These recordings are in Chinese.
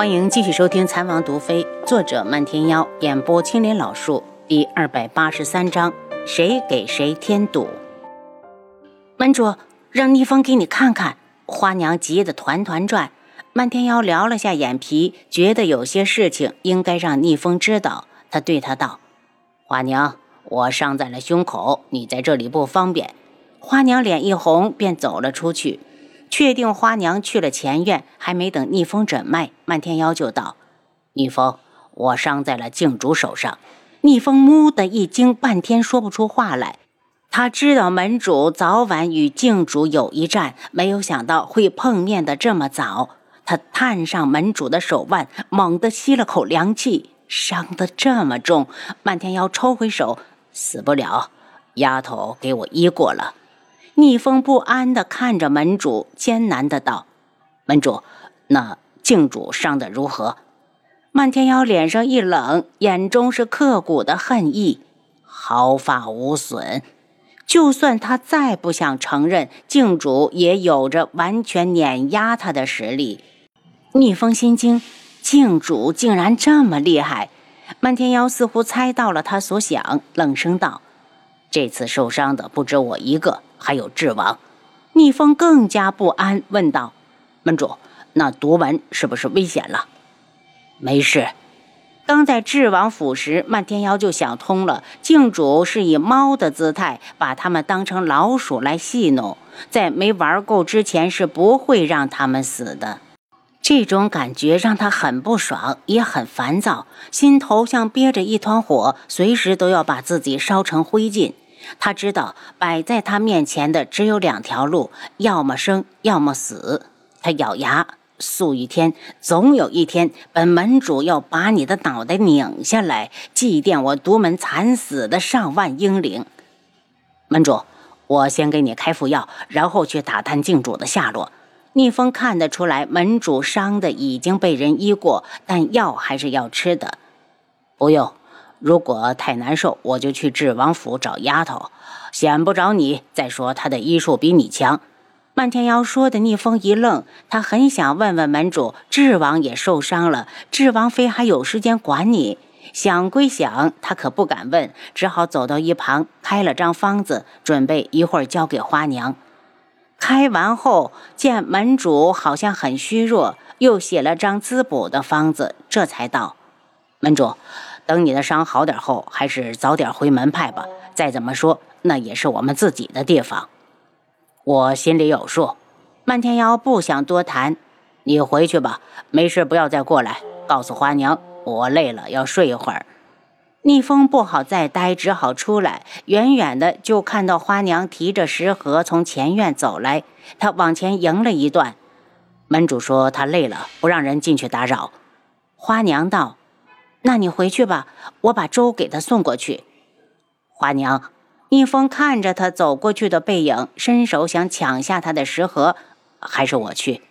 欢迎继续收听《残王毒妃》，作者漫天妖，演播青莲老树，第二百八十三章：谁给谁添堵？门主，让逆风给你看看。花娘急得团团转。漫天妖撩了下眼皮，觉得有些事情应该让逆风知道。他对他道：“花娘，我伤在了胸口，你在这里不方便。”花娘脸一红，便走了出去。确定花娘去了前院，还没等逆风诊脉，漫天妖就道：“逆风，我伤在了静主手上。”逆风木的一惊，半天说不出话来。他知道门主早晚与静主有一战，没有想到会碰面的这么早。他探上门主的手腕，猛地吸了口凉气，伤得这么重。漫天妖抽回手，死不了。丫头给我医过了。逆风不安地看着门主，艰难的道：“门主，那静主伤得如何？”漫天妖脸上一冷，眼中是刻骨的恨意，毫发无损。就算他再不想承认，静主也有着完全碾压他的实力。逆风心惊，静主竟然这么厉害！漫天妖似乎猜到了他所想，冷声道：“这次受伤的不止我一个。”还有智王，逆风更加不安，问道：“门主，那毒丸是不是危险了？”没事。刚在智王府时，漫天妖就想通了，静主是以猫的姿态把他们当成老鼠来戏弄，在没玩够之前是不会让他们死的。这种感觉让他很不爽，也很烦躁，心头像憋着一团火，随时都要把自己烧成灰烬。他知道摆在他面前的只有两条路，要么生，要么死。他咬牙，素玉天，总有一天，本门主要把你的脑袋拧下来，祭奠我独门惨死的上万英灵。门主，我先给你开副药，然后去打探静主的下落。逆风看得出来，门主伤的已经被人医过，但药还是要吃的。不用。如果太难受，我就去智王府找丫头。显不着你。再说他的医术比你强。漫天妖说的，逆风一愣。他很想问问门主，智王也受伤了，智王妃还有时间管你？想归想，他可不敢问，只好走到一旁，开了张方子，准备一会儿交给花娘。开完后，见门主好像很虚弱，又写了张滋补的方子，这才道：“门主。”等你的伤好点后，还是早点回门派吧。再怎么说，那也是我们自己的地方。我心里有数。漫天妖不想多谈，你回去吧，没事不要再过来。告诉花娘，我累了，要睡一会儿。逆风不好再待，只好出来。远远的就看到花娘提着食盒从前院走来，他往前迎了一段。门主说他累了，不让人进去打扰。花娘道。那你回去吧，我把粥给他送过去。花娘，逆风看着他走过去的背影，伸手想抢下他的食盒，还是我去？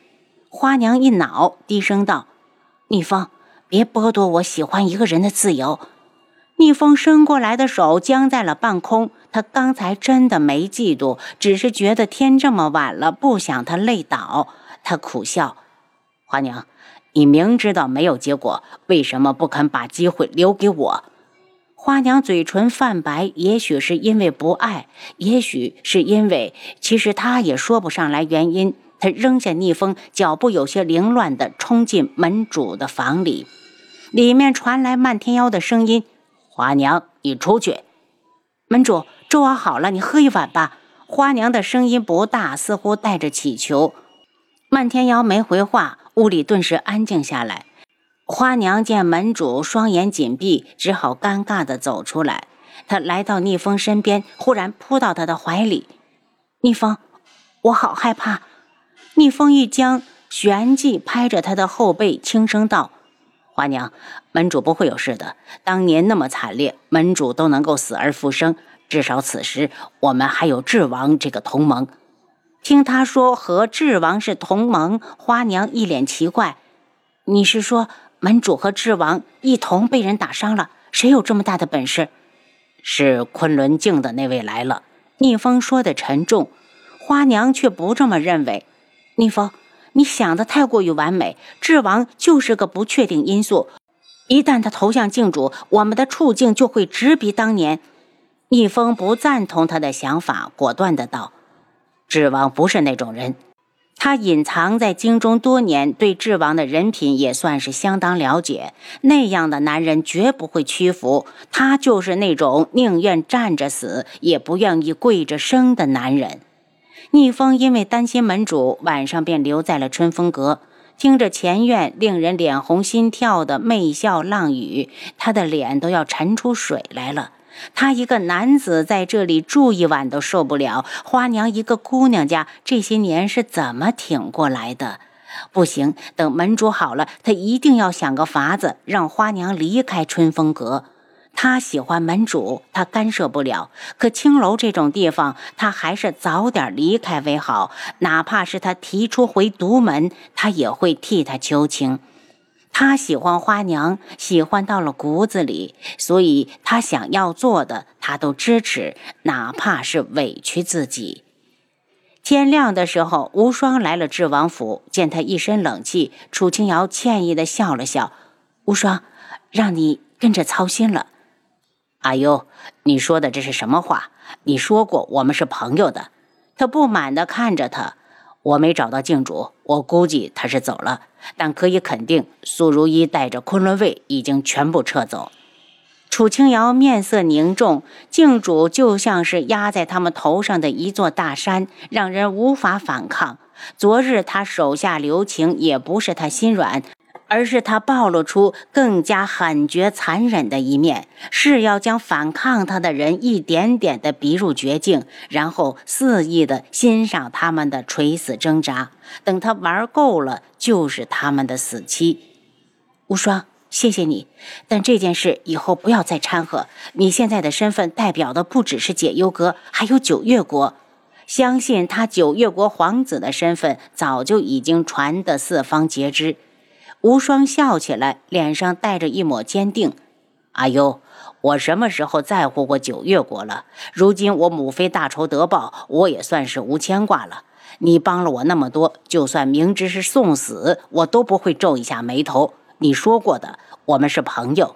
花娘一恼，低声道：“逆风，别剥夺我喜欢一个人的自由。”逆风伸过来的手僵在了半空。他刚才真的没嫉妒，只是觉得天这么晚了，不想他累倒。他苦笑：“花娘。”你明知道没有结果，为什么不肯把机会留给我？花娘嘴唇泛白，也许是因为不爱，也许是因为……其实她也说不上来原因。她扔下逆风，脚步有些凌乱地冲进门主的房里，里面传来漫天妖的声音：“花娘，你出去。”门主，粥熬好了，你喝一碗吧。花娘的声音不大，似乎带着乞求。漫天瑶没回话。屋里顿时安静下来。花娘见门主双眼紧闭，只好尴尬地走出来。她来到逆风身边，忽然扑到他的怀里。逆风，我好害怕。逆风一僵，旋即拍着他的后背，轻声道：“花娘，门主不会有事的。当年那么惨烈，门主都能够死而复生，至少此时我们还有智王这个同盟。”听他说和智王是同盟，花娘一脸奇怪：“你是说门主和智王一同被人打伤了？谁有这么大的本事？”是昆仑镜的那位来了。逆风说的沉重，花娘却不这么认为。逆风，你想的太过于完美，智王就是个不确定因素。一旦他投向靖主，我们的处境就会直逼当年。逆风不赞同他的想法，果断的道：“智王不是那种人。他隐藏在京中多年，对智王的人品也算是相当了解。那样的男人绝不会屈服。他就是那种宁愿站着死，也不愿意跪着生的男人。”逆风因为担心门主，晚上便留在了春风阁，听着前院令人脸红心跳的媚笑浪语，他的脸都要沉出水来了。他一个男子在这里住一晚都受不了，花娘一个姑娘家这些年是怎么挺过来的？不行，等门主好了，他一定要想个法子让花娘离开春风阁。他喜欢门主，他干涉不了。可青楼这种地方，他还是早点离开为好。哪怕是他提出回独门，他也会替他求情。他喜欢花娘，喜欢到了骨子里，所以他想要做的，他都支持，哪怕是委屈自己。天亮的时候，无双来了智王府，见他一身冷气，楚清瑶歉意的笑了笑：“无双，让你跟着操心了。”阿优，你说的这是什么话？你说过我们是朋友的。他不满地看着他。我没找到靖主，我估计他是走了，但可以肯定，苏如意带着昆仑卫已经全部撤走。楚清瑶面色凝重，靖主就像是压在他们头上的一座大山，让人无法反抗。昨日他手下留情，也不是他心软。而是他暴露出更加狠绝残忍的一面，是要将反抗他的人一点点的逼入绝境，然后肆意的欣赏他们的垂死挣扎。等他玩够了，就是他们的死期。无双，谢谢你，但这件事以后不要再掺和。你现在的身份代表的不只是解忧阁，还有九月国。相信他九月国皇子的身份早就已经传得四方皆知。无双笑起来，脸上带着一抹坚定。阿优，我什么时候在乎过九月国了？如今我母妃大仇得报，我也算是无牵挂了。你帮了我那么多，就算明知是送死，我都不会皱一下眉头。你说过的，我们是朋友。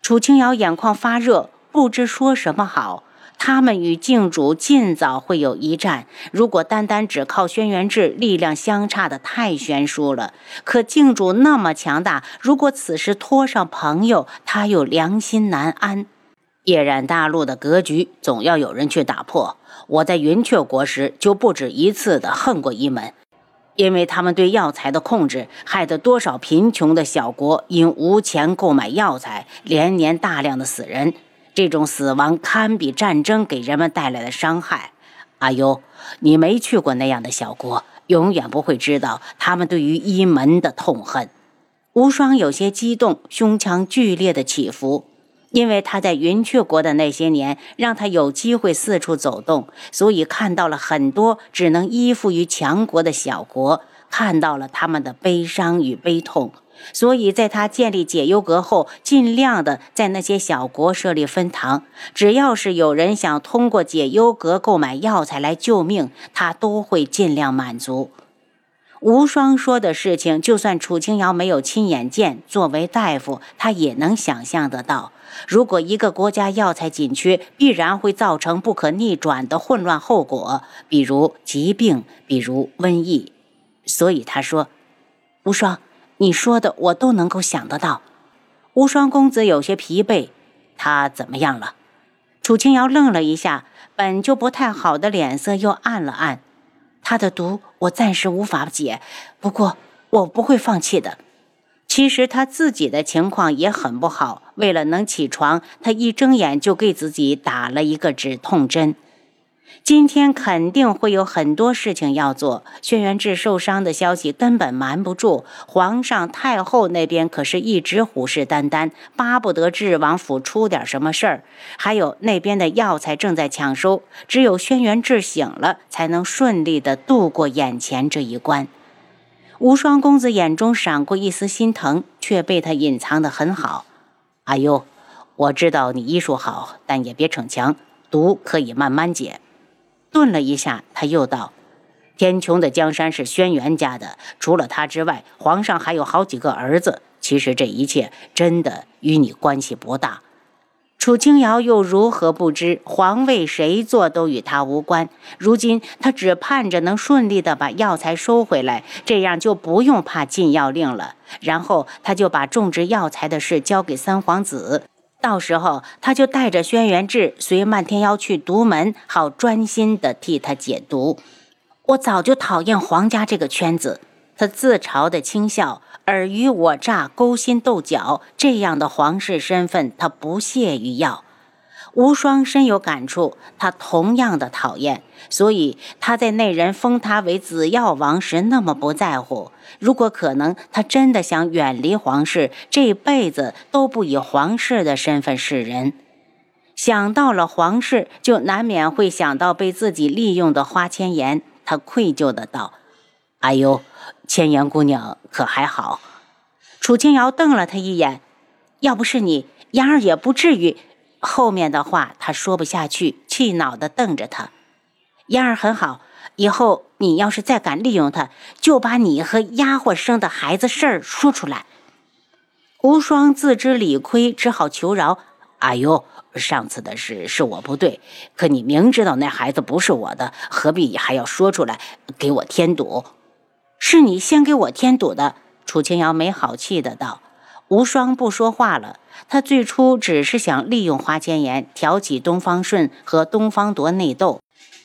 楚清瑶眼眶发热，不知说什么好。他们与靖主尽早会有一战。如果单单只靠轩辕志，力量相差的太悬殊了。可靖主那么强大，如果此时拖上朋友，他又良心难安。夜染大陆的格局，总要有人去打破。我在云雀国时，就不止一次的恨过一门，因为他们对药材的控制，害得多少贫穷的小国因无钱购买药材，连年大量的死人。这种死亡堪比战争给人们带来的伤害。阿优，你没去过那样的小国，永远不会知道他们对于一门的痛恨。无双有些激动，胸腔剧烈的起伏，因为他在云雀国的那些年，让他有机会四处走动，所以看到了很多只能依附于强国的小国，看到了他们的悲伤与悲痛。所以，在他建立解忧阁后，尽量的在那些小国设立分堂。只要是有人想通过解忧阁购买药材来救命，他都会尽量满足。无双说的事情，就算楚清瑶没有亲眼见，作为大夫，他也能想象得到。如果一个国家药材紧缺，必然会造成不可逆转的混乱后果，比如疾病，比如瘟疫。所以他说：“无双。”你说的我都能够想得到。无双公子有些疲惫，他怎么样了？楚清瑶愣了一下，本就不太好的脸色又暗了暗。他的毒我暂时无法解，不过我不会放弃的。其实他自己的情况也很不好，为了能起床，他一睁眼就给自己打了一个止痛针。今天肯定会有很多事情要做。轩辕志受伤的消息根本瞒不住，皇上、太后那边可是一直虎视眈眈，巴不得智王府出点什么事儿。还有那边的药材正在抢收，只有轩辕志醒了，才能顺利的度过眼前这一关。无双公子眼中闪过一丝心疼，却被他隐藏得很好。阿优，我知道你医术好，但也别逞强，毒可以慢慢解。顿了一下，他又道：“天穹的江山是轩辕家的，除了他之外，皇上还有好几个儿子。其实这一切真的与你关系不大。楚清瑶又如何不知皇位谁坐都与他无关？如今他只盼着能顺利的把药材收回来，这样就不用怕禁药令了。然后他就把种植药材的事交给三皇子，到时候他就带着轩辕志随漫天妖去独门，好专心的替他解毒。我早就讨厌皇家这个圈子，他自嘲的轻笑，尔虞我诈、勾心斗角，这样的皇室身份他不屑于要。无双深有感触，他同样的讨厌，所以他在那人封他为紫药王时那么不在乎。如果可能，他真的想远离皇室，这辈子都不以皇室的身份示人。想到了皇室，就难免会想到被自己利用的花千颜。他愧疚的道：“哎呦，千颜姑娘可还好？”楚清瑶瞪了他一眼：“要不是你，妍儿也不至于。”后面的话他说不下去，气恼的瞪着他：“妍儿很好，以后你要是再敢利用他，就把你和丫鬟生的孩子事儿说出来。”无双自知理亏，只好求饶：“哎呦。”上次的事是我不对，可你明知道那孩子不是我的，何必还要说出来给我添堵？是你先给我添堵的。楚清瑶没好气的道。无双不说话了。他最初只是想利用花千颜挑起东方顺和东方铎内斗，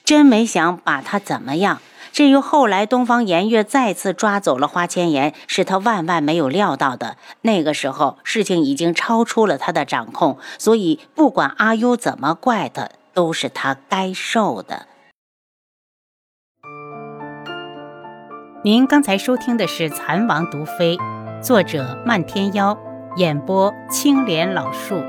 真没想把他怎么样。至于后来东方颜月再次抓走了花千颜，是他万万没有料到的。那个时候事情已经超出了他的掌控，所以不管阿优怎么怪他，都是他该受的。您刚才收听的是《蚕王毒妃》，作者漫天妖，演播青莲老树。